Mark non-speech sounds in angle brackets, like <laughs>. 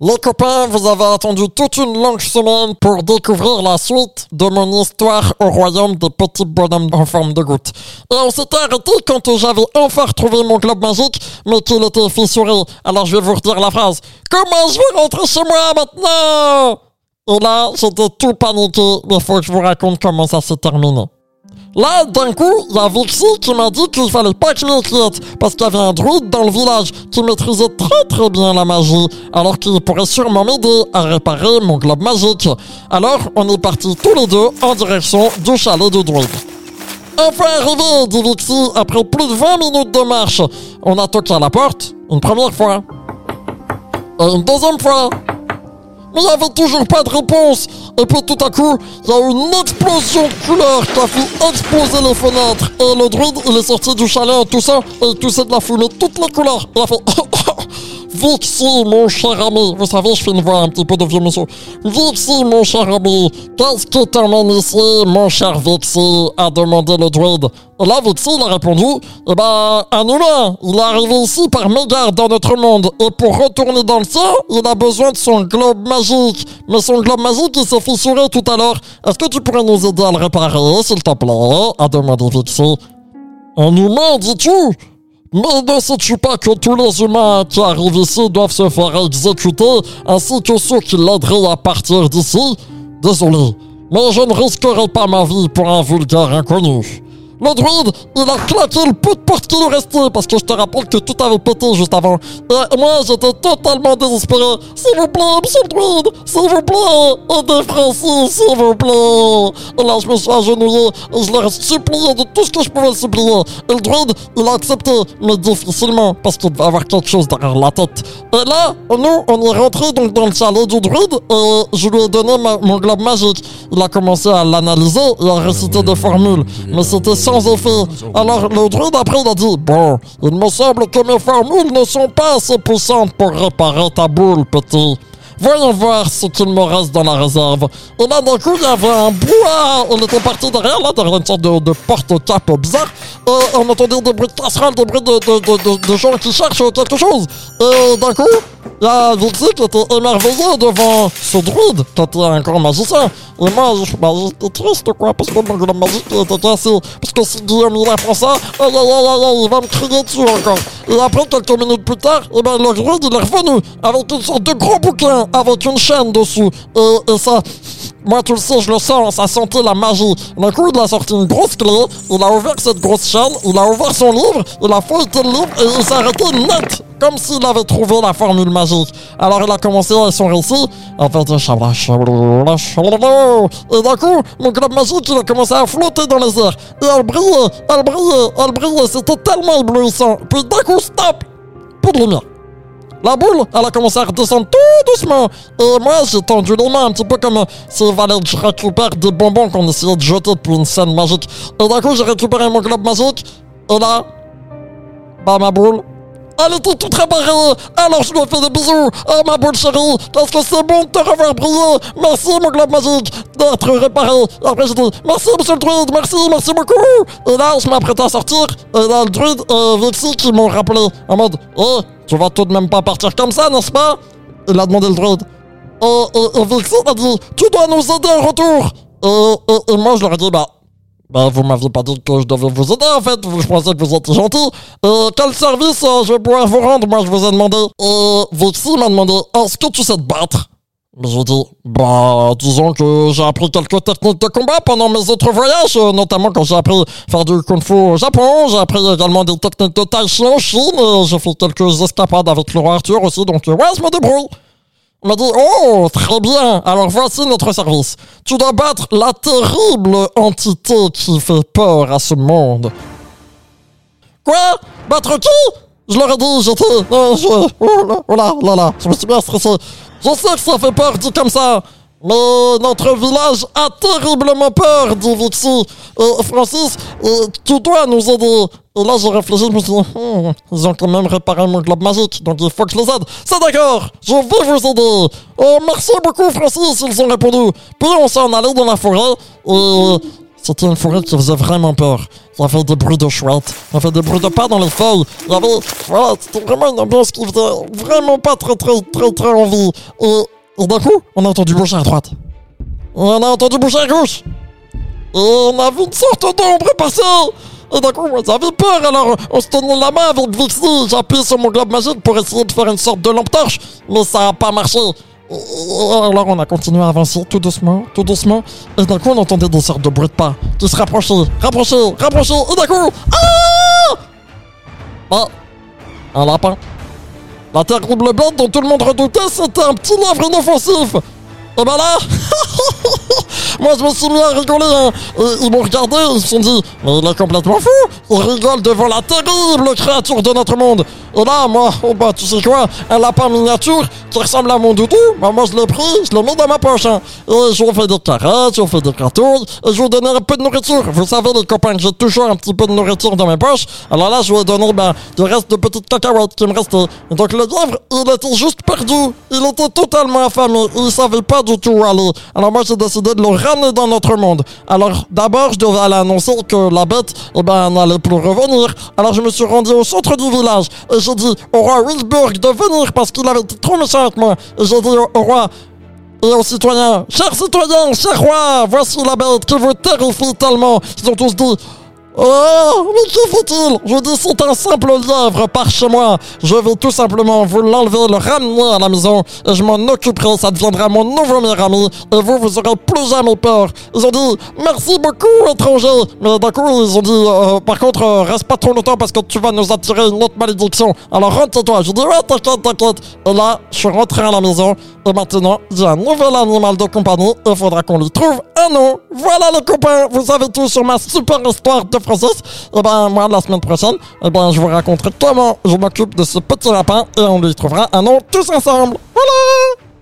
Les copains, vous avez attendu toute une longue semaine pour découvrir la suite de mon histoire au royaume des petits bonhommes en forme de goutte. Et on s'était arrêté quand j'avais enfin retrouvé mon globe magique, mais qu'il était fissuré. Alors je vais vous redire la phrase. Comment je vais rentrer chez moi maintenant? Et là, j'étais tout paniqué, mais faut que je vous raconte comment ça s'est terminé. Là, d'un coup, il y a Vixie qui m'a dit qu'il fallait pas que je m'inquiète, parce qu'il y avait un druide dans le village qui maîtrisait très très bien la magie, alors qu'il pourrait sûrement m'aider à réparer mon globe magique. Alors, on est partis tous les deux en direction du chalet du druide. Enfin arrivé, dit Vixie, après plus de 20 minutes de marche. On a toqué à la porte, une première fois. Et une deuxième fois. Mais il n'y avait toujours pas de réponse. Et puis tout à coup, il y a une explosion de couleurs qui a fait exploser les fenêtres. Et le druide, il est sorti du chalet en toussant et il toussait de la fumée toutes les couleurs. Il a fait <laughs> Vixie, mon cher ami. Vous savez, je fais une voix un petit peu de vieux monsieur. Vixie, mon cher ami. Qu'est-ce qui t'emmène ici, mon cher Vixie a demandé le druide? Et là, Vixie, il a répondu Eh ben, un humain. Il est arrivé ici par mégarde dans notre monde. Et pour retourner dans le ciel, il a besoin de son globe magique. Mais son globe magique, il s'est fissuré tout à l'heure. Est-ce que tu pourrais nous aider à le réparer, s'il te plaît? A demandé Vixie. Un humain, dis-tu? Mais ne sais-tu pas que tous les humains qui arrivent ici doivent se faire exécuter, ainsi que ceux qui l'aideraient à partir d'ici Désolé, mais je ne risquerai pas ma vie pour un vulgaire inconnu. Le druide, il a claqué le peu de porte qui lui restait, parce que je te rappelle que tout avait pété juste avant. Et moi, j'étais totalement désespéré. S'il vous plaît, monsieur le druide, s'il vous plaît, aidez Francis, s'il vous plaît. Et là, je me suis agenouillé, et je l'ai supplié de tout ce que je pouvais supplier. Et le druide, il a accepté, mais difficilement, parce qu'il devait avoir quelque chose derrière la tête. Et là, nous, on est rentré donc dans le chalet du druide, et je lui ai donné mon globe magique. Il a commencé à l'analyser et à réciter des formules, mais c'était sans effet. Alors le druide après il a dit Bon, il me semble que mes formules ne sont pas assez puissantes pour réparer ta boule, petit. Voyons voir ce qu'il me reste dans la réserve. Et là, d'un coup, il y avait un bois. On était parti derrière, là, derrière une sorte de, de porte-cap bizarre. Et on entendait des bruits de casseroles, des bruits de- de gens qui cherchent quelque chose. Et d'un coup, il y a Vixie qui était émerveillé devant ce druide, qui était un grand magicien. Et moi, je- j'étais triste, quoi, parce que mon globe magique était cassé. Parce que si Guillaume il apprend ça, aïe aïe aïe, aïe, il va me crier dessus encore. Et après, quelques minutes plus tard, eh ben, le druide il est revenu avec une sorte de gros bouquin avec une chaîne dessus. Et, et ça, moi, tu le sais, je le sens, ça sentait la magie. D'un coup, il a sorti une grosse clé, il a ouvert cette grosse chaîne, il a ouvert son livre, il a feuilleté le livre et il s'est arrêté net, comme s'il avait trouvé la formule magique. Alors, il a commencé son récit, en fait, et d'un coup, mon globe magique, il a commencé à flotter dans les airs. Et elle brillait, elle brillait, elle brillait, c'était tellement éblouissant. Puis d'un coup, stop, plus de lumière. La boule, elle a commencé à redescendre tout doucement. Et moi, j'ai tendu les mains un petit peu comme s'il fallait que je récupère des bonbons qu'on essayait de jeter depuis une scène magique. Et d'un coup, j'ai récupéré mon globe magique. Et là, bah ma boule, elle était toute réparée. Alors je lui ai fait des bisous. Oh ma boule chérie, qu'est-ce que c'est bon de te revoir briller. Merci mon globe magique d'être réparé. Après j'ai dit merci monsieur le druide, merci, merci beaucoup. Et là, je m'apprêtais à sortir. Et là, le druide et Vixie qui m'ont rappelé en mode, eh, tu vas tout de même pas partir comme ça, n'est-ce pas? Il a demandé le druide. Et, et, Vixie a dit, tu dois nous aider en retour. Et, et, et moi, je leur ai dit, bah, bah, vous m'aviez pas dit que je devais vous aider, en fait. Je pensais que vous étiez gentil. Et quel service euh, je vais pouvoir vous rendre? Moi, je vous ai demandé. Et Vixie m'a demandé, est-ce que tu sais te battre? Mais j'ai dit, bah, disons que j'ai appris quelques techniques de combat pendant mes autres voyages, euh, notamment quand j'ai appris faire du kung fu au Japon. J'ai appris également des techniques de tai chi en Chine. Et j'ai fait quelques escapades avec le roi Arthur aussi, donc euh, ouais, je me débrouille. M'a dit Oh, très bien, alors voici notre service. Tu dois battre la terrible entité qui fait peur à ce monde. Quoi? Battre qui? Je leur ai dit, j'étais. euh, oh là, oh là, là là, je me suis bien stressé. Je sais que ça fait peur dit comme ça. Mais notre village a terriblement peur, dit Vixie. Et Francis, euh, tu dois nous aider. Et là, j'ai réfléchi, je me suis dit, Hmm, ils ont quand même réparé mon globe magique, donc il faut que je les aide. C'est d'accord, je vais vous aider. Oh, merci beaucoup, Francis, ils ont répondu. Puis on s'en allait dans la forêt, et c'était une forêt qui faisait vraiment peur. Il y avait des bruits de chouettes, il y avait des bruits de pas dans les feuilles. Il y avait, voilà, c'était vraiment une ambiance qui faisait vraiment pas très, très, très, très envie. Et, et d'un coup, on a entendu bouger à droite. On a entendu bouger à gauche. Et on a vu une sorte d'ombre passer. Et d'un coup, j'avais peur, alors on se tenait la main avec Vixie. J'ai appuyé sur mon globe magique pour essayer de faire une sorte de lampe torche, mais ça n'a pas marché. Alors on a continué à avancer tout doucement, tout doucement, et d'un coup on entendait des sortes de bruits de pas qui se rapprochaient, rapprochaient, rapprochaient, et d'un coup, ah Ah Un lapin. La terrible bête dont tout le monde redoutait, c'était un petit lièvre inoffensif. Et ben là, <laughs> moi je me suis mis à rigoler. Hein. Et ils m'ont regardé, ils se sont dit, mais il est complètement fou. Il rigole devant la terrible créature de notre monde. Et là, moi, oh bah tu sais quoi, un lapin miniature qui ressemble à mon doudou, bah moi je l'ai pris, je l'ai mis dans ma poche. Hein. Et je ai fait des caresses, je ai fait des gratouilles, et je lui ai donné un peu de nourriture. Vous savez les copains j'ai toujours un petit peu de nourriture dans mes poches. Alors là, je lui ai donné ben, des restes de petites cacahuètes qui me restaient. Et donc le lièvre, il était juste perdu. Il était totalement affamé. Il savait pas du tout où aller. Alors moi j'ai décidé de le ramener dans notre monde. Alors d'abord, je devais aller annoncer que la bête, eh ben, n'allait plus revenir. Alors je me suis rendu au centre du village et j'ai dit au roi Wilsburg de venir parce qu'il avait été trop méchant avec moi. Et j'ai dit au, roi et aux citoyens, chers citoyens, cher roi, voici la bête qui vous terrifie tellement. Ils ont tous dit, Oh, mais que fait-il Je dis c'est un simple lièvre par chez moi. Je vais tout simplement vous l'enlever, le ramener à la maison et je m'en occuperai. Ça deviendra mon nouveau meilleur ami et vous, vous aurez plus jamais peur. Ils ont dit merci beaucoup, étranger. Mais d'un coup, ils ont dit euh, par contre, euh, reste pas trop longtemps parce que tu vas nous attirer une autre malédiction. Alors rentre chez toi. Je dis ouais, t'inquiète, t'inquiète. Et là, je suis rentré à la maison et maintenant, j'ai un nouvel animal de compagnie il faudra qu'on lui trouve un nom. Voilà les copains, vous savez tout sur ma super histoire de Francis. Et ben moi, la semaine prochaine, et ben je vous raconterai comment je m'occupe de ce petit lapin et on lui trouvera un nom tous ensemble. Voilà